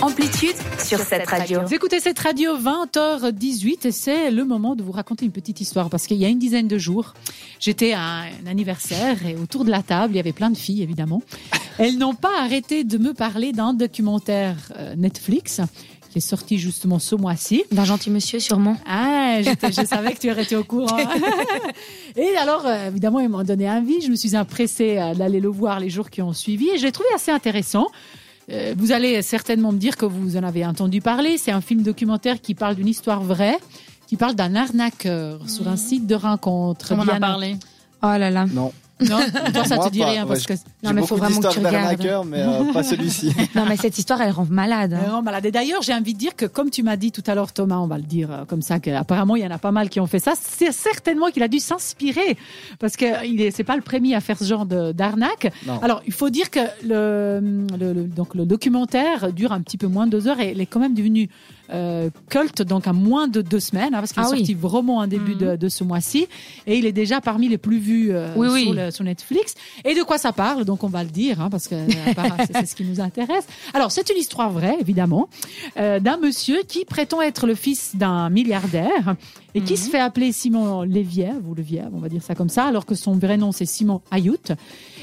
Amplitude sur cette radio. Vous écoutez cette radio 20h18 et c'est le moment de vous raconter une petite histoire parce qu'il y a une dizaine de jours, j'étais à un anniversaire et autour de la table, il y avait plein de filles évidemment. Elles n'ont pas arrêté de me parler d'un documentaire euh, Netflix qui est sorti justement ce mois-ci. D'un gentil monsieur, sûrement. Ah, j'étais- je savais que tu aurais été au courant. et alors, euh, évidemment, ils m'ont donné envie. Je me suis empressée euh, d'aller le voir les jours qui ont suivi et je l'ai trouvé assez intéressant. Euh, vous allez certainement me dire que vous en avez entendu parler. C'est un film documentaire qui parle d'une histoire vraie, qui parle d'un arnaqueur sur un site de rencontre. On en a parlé. Oh là là. Non. Non, toi, ça Moi, te dit pas. rien parce que Non, mais faut beaucoup vraiment que tu regardes. mais euh, pas celui-ci. Non, mais cette histoire, elle rend malade. hein. Non, malade. Et d'ailleurs, j'ai envie de dire que, comme tu m'as dit tout à l'heure, Thomas, on va le dire euh, comme ça, qu'apparemment, il y en a pas mal qui ont fait ça. C'est certainement qu'il a dû s'inspirer. Parce que il est, c'est pas le premier à faire ce genre de- d'arnaque. Non. Alors, il faut dire que le, le, le- donc, le documentaire dure un petit peu moins de deux heures et il est quand même devenu euh, culte, donc à moins de deux semaines, hein, parce qu'il Ah est oui. sorti vraiment en début de, de ce mois-ci. Et il est déjà parmi les plus vus euh, Oui, oui. Le- sur Netflix. Et de quoi ça parle? Donc, on va le dire, hein, parce que euh, c'est ce qui nous intéresse. Alors, c'est une histoire vraie, évidemment, euh, d'un monsieur qui prétend être le fils d'un milliardaire et qui se fait appeler Simon Léviève, ou Leviève, on va dire ça comme ça, alors que son vrai nom, c'est Simon Ayout.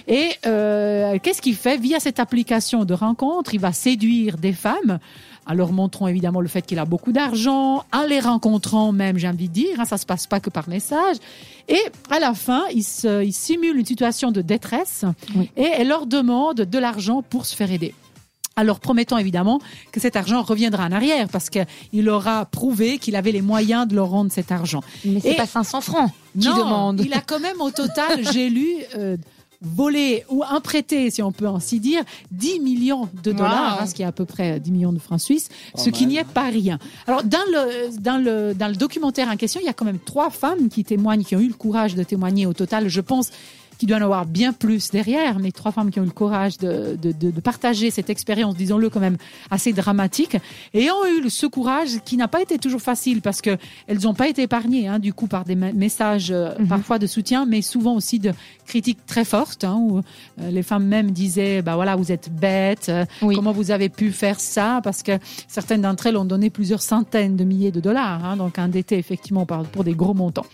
Et euh, qu'est-ce qu'il fait Via cette application de rencontre, il va séduire des femmes en leur montrant évidemment le fait qu'il a beaucoup d'argent, en les rencontrant même, j'ai envie de dire, hein, ça se passe pas que par message. Et à la fin, il, se, il simule une situation de détresse Oui. et elle leur demande de l'argent pour se faire aider. Alors promettant évidemment que cet argent reviendra en arrière parce qu'il aura prouvé qu'il avait les moyens de leur rendre cet argent. Mais c'est pas 500 francs qui Non, demande. Il a quand même au total, j'ai lu, euh, volé ou imprêté, si on peut ainsi dire, 10 millions de dollars, Wow. hein, ce qui est à peu près 10 millions de francs suisses, Pas ce qui n'y est pas rien. Alors dans le, dans, le, dans le documentaire en question, il y a quand même trois femmes qui témoignent, qui ont eu le courage de témoigner au total, je pense qu'il doit en avoir bien plus derrière, mais trois femmes qui ont eu le courage de, de, de, de partager cette expérience, disons-le quand même assez dramatique, et ont eu ce courage qui n'a pas été toujours facile parce que elles n'ont pas été épargnées, hein, du coup, par des me- messages euh, Mhm. parfois de soutien, mais souvent aussi de critiques très fortes, hein, où euh, les femmes même disaient, bah voilà, vous êtes bêtes, euh, Oui. comment vous avez pu faire ça, parce que certaines d'entre elles ont donné plusieurs centaines de milliers de dollars, hein, donc endettées effectivement par, pour des gros montants.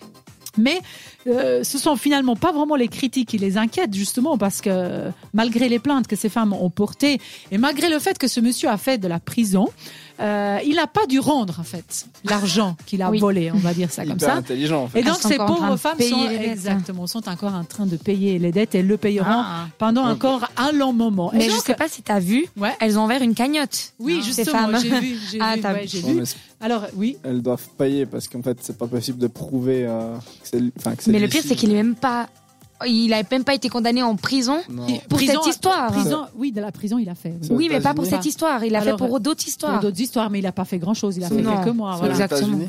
Mais euh, ce sont finalement pas vraiment les critiques qui les inquiètent, justement, parce que malgré les plaintes que ces femmes ont portées, et malgré le fait que ce monsieur a fait de la prison, euh, il n'a pas dû rendre, en fait, l'argent qu'il a Oui. volé, on va dire ça comme Hyper ça. intelligent, en fait. Et donc, ces pauvres femmes sont, hein. exactement, sont encore en train de payer les dettes et le payeront Ah. pendant encore un long moment. Et Mais je donc- sais pas si t'as vu, Ouais. elles ont ouvert une cagnotte. Oui, Ces justement, femmes. j'ai vu, j'ai Ah, vu, t'as ouais, vu. Alors, oui. elles doivent payer parce qu'en fait, c'est pas possible de prouver euh, que c'est Mais le pire, c'est qu'il est même pas. Il a même pas été condamné en prison. Non. Pour Prison- cette histoire. Prison, oui, de la prison, il a fait. oui. Mais pas pour cette histoire. Il a Alors, fait pour d'autres Pour histoires. d'autres histoires, mais il n'a pas fait grand-chose. Il a fait Non. quelques mois. Voilà. Exactement.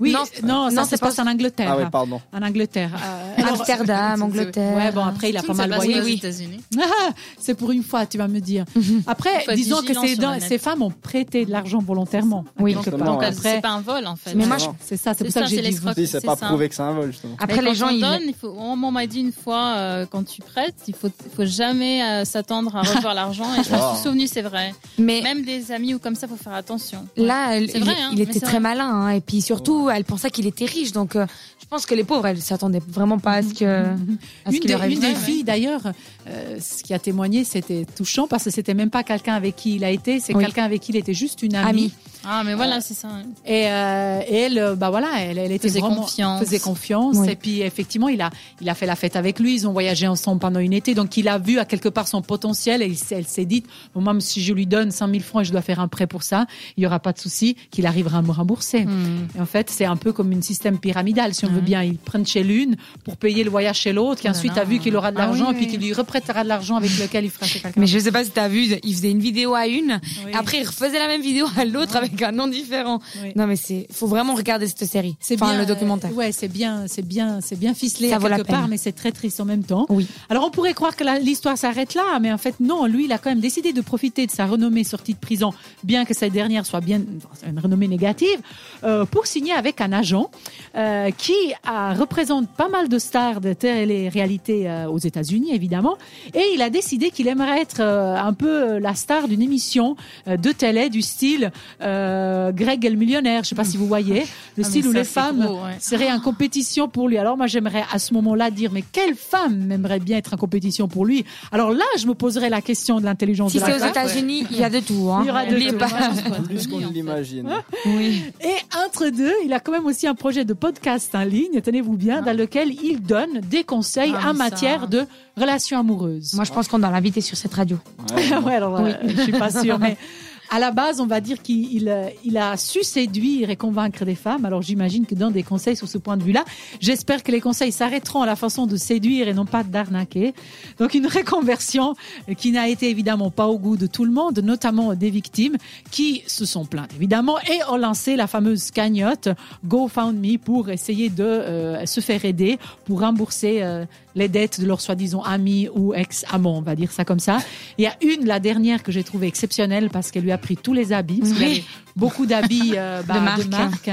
Oui, Non, non, ça c'est se passe pas- en Angleterre. Ah oui, pardon. En Angleterre. Euh, alors- Amsterdam, Angleterre. Ouais, bon, après, il a pas mal voyagé. oui. États-Unis. Ah, c'est pour une fois, tu vas me dire. Mhm. Après, disons que ces, femmes ont prêté de l'argent volontairement. Oui. quelque Donc, part. Donc, ouais. c'est pas un vol en fait. Mais moi. C'est ça, c'est pour ça ça, que j'ai dit. c'est pas prouvé que c'est un vol, justement. Après, les gens, on ils. il faut, on m'a dit une fois, euh, quand tu prêtes, il faut, il faut jamais euh, s'attendre à revoir l'argent. Et je me suis souvenu, c'est vrai. Mais Même des amis ou comme ça, faut faire attention. là, il, hein, il était très malin. hein. Et puis surtout, elle pensait qu'il était riche. Donc, euh, je pense que les pauvres, elles s'attendaient vraiment pas à ce que. à ce Une qu'il des, une des filles, d'ailleurs, euh, ce qui a témoigné, c'était touchant parce que c'était même pas quelqu'un avec qui il a été, c'est Oui. quelqu'un avec qui il était juste une amie. Amie. Ah, mais voilà, c'est ça. hein. Et, euh, et elle, bah voilà, elle, elle était Faisait vraiment confiance. faisait confiance. Oui. Et puis effectivement, il a, il a fait la fête avec lui. Ils ont voyagé ensemble pendant une été, donc il a vu à quelque part son potentiel. Et il s'est- elle s'est dit, bon, même si je lui donne 5 000 francs et je dois faire un prêt pour ça, il y aura pas de souci qu'il arrivera à me rembourser. Hmm. Et en fait, c'est un peu comme un système pyramidal, si on veut bien. Ils prennent chez l'une pour payer le voyage chez l'autre, qui Oh ensuite a vu qu'il aura de Ah l'argent oui, et puis oui. qu'il lui reprêtera de l'argent avec lequel il fera chez quelqu'un. Mais je sais pas si t'as vu, il faisait une vidéo à une. Oui. Après, il refaisait la même vidéo à l'autre avec avec un nom différent. Oui. Non, mais c'est, faut vraiment regarder cette série. C'est enfin, bien le documentaire. euh, ouais, c'est bien, c'est bien, c'est bien ficelé Ça à vaut la quelque peine. part, mais c'est très triste en même temps. Oui. Alors on pourrait croire que l'histoire s'arrête là, mais en fait non. Lui, il a quand même décidé de profiter de sa renommée sortie de prison, bien que cette dernière soit bien une renommée négative, euh, pour signer avec un agent euh, qui a- représente pas mal de stars de télé-réalité euh, aux États-Unis, évidemment. Et il a décidé qu'il aimerait être euh, un peu la star d'une émission euh, de télé du style euh, Greg et le millionnaire. Je sais pas si vous voyez le Ah, style où ça, les femmes gros, ouais. seraient en compétition pour lui. Alors moi, j'aimerais à ce moment-là dire, mais quelle femme aimerait bien être en compétition pour lui? Alors là, je me poserais la question de l'intelligence Si de c'est aux. États-unis, il y a de tout. Hein. Il y aura de tout. pas. Plus qu'on ne l'imagine. Oui. Et entre deux, il a quand même aussi un projet de podcast en ligne, tenez-vous bien, dans lequel il donne des conseils Ah, en matière ça- de relations amoureuses. Moi, je pense qu'on doit l'inviter sur cette radio. Ouais, ouais, alors, euh, je suis pas sûre, mais à la base, on va dire qu'il il, euh, il a su séduire et convaincre des femmes. Alors j'imagine que dans des conseils sur ce point de vue-là, j'espère que les conseils s'arrêteront à la façon de séduire et non pas d'arnaquer. Donc une reconversion euh, qui n'a été évidemment pas au goût de tout le monde, notamment des victimes qui se sont plaintes évidemment et ont lancé la fameuse cagnotte GoFundMe pour essayer de euh, se faire aider pour rembourser euh, les dettes de leurs soi-disant amis ou ex-amants, on va dire ça comme ça. Il y a une, la dernière, que j'ai trouvée exceptionnelle parce qu'elle lui a pris tous les habits. Parce qu'il y Oui. avait beaucoup d'habits euh, bah, De marque. marque.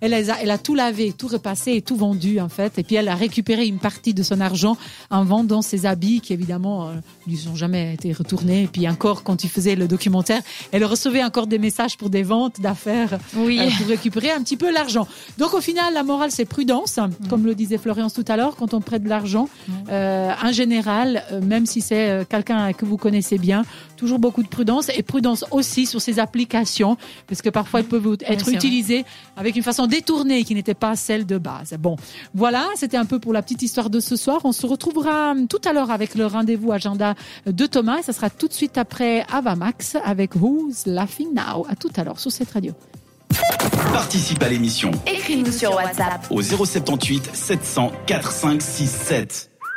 Elle, a, elle a tout lavé, tout repassé et tout vendu en fait. Et puis elle a récupéré une partie de son argent en vendant ses habits qui évidemment euh, lui ont jamais été retournés. Et puis encore, quand il faisait le documentaire, elle recevait encore des messages pour des ventes d'affaires Oui. euh, pour récupérer un petit peu l'argent. Donc au final, la morale, c'est prudence, comme le disait Florence tout à l'heure, quand on prête de l'argent. Euh, en général, euh, même si c'est euh, quelqu'un que vous connaissez bien, toujours beaucoup de prudence et prudence aussi sur ces applications, parce que parfois elles peuvent être c'est vrai. utilisées avec une façon détournée qui n'était pas celle de base. Bon, voilà, c'était un peu pour la petite histoire de ce soir. On se retrouvera hum, tout à l'heure avec le rendez-vous agenda de Thomas et ça sera tout de suite après Avamax avec Who's Laughing Now. À tout à l'heure sur cette radio. Participe à l'émission Écris-nous sur WhatsApp. au 078 700 4567.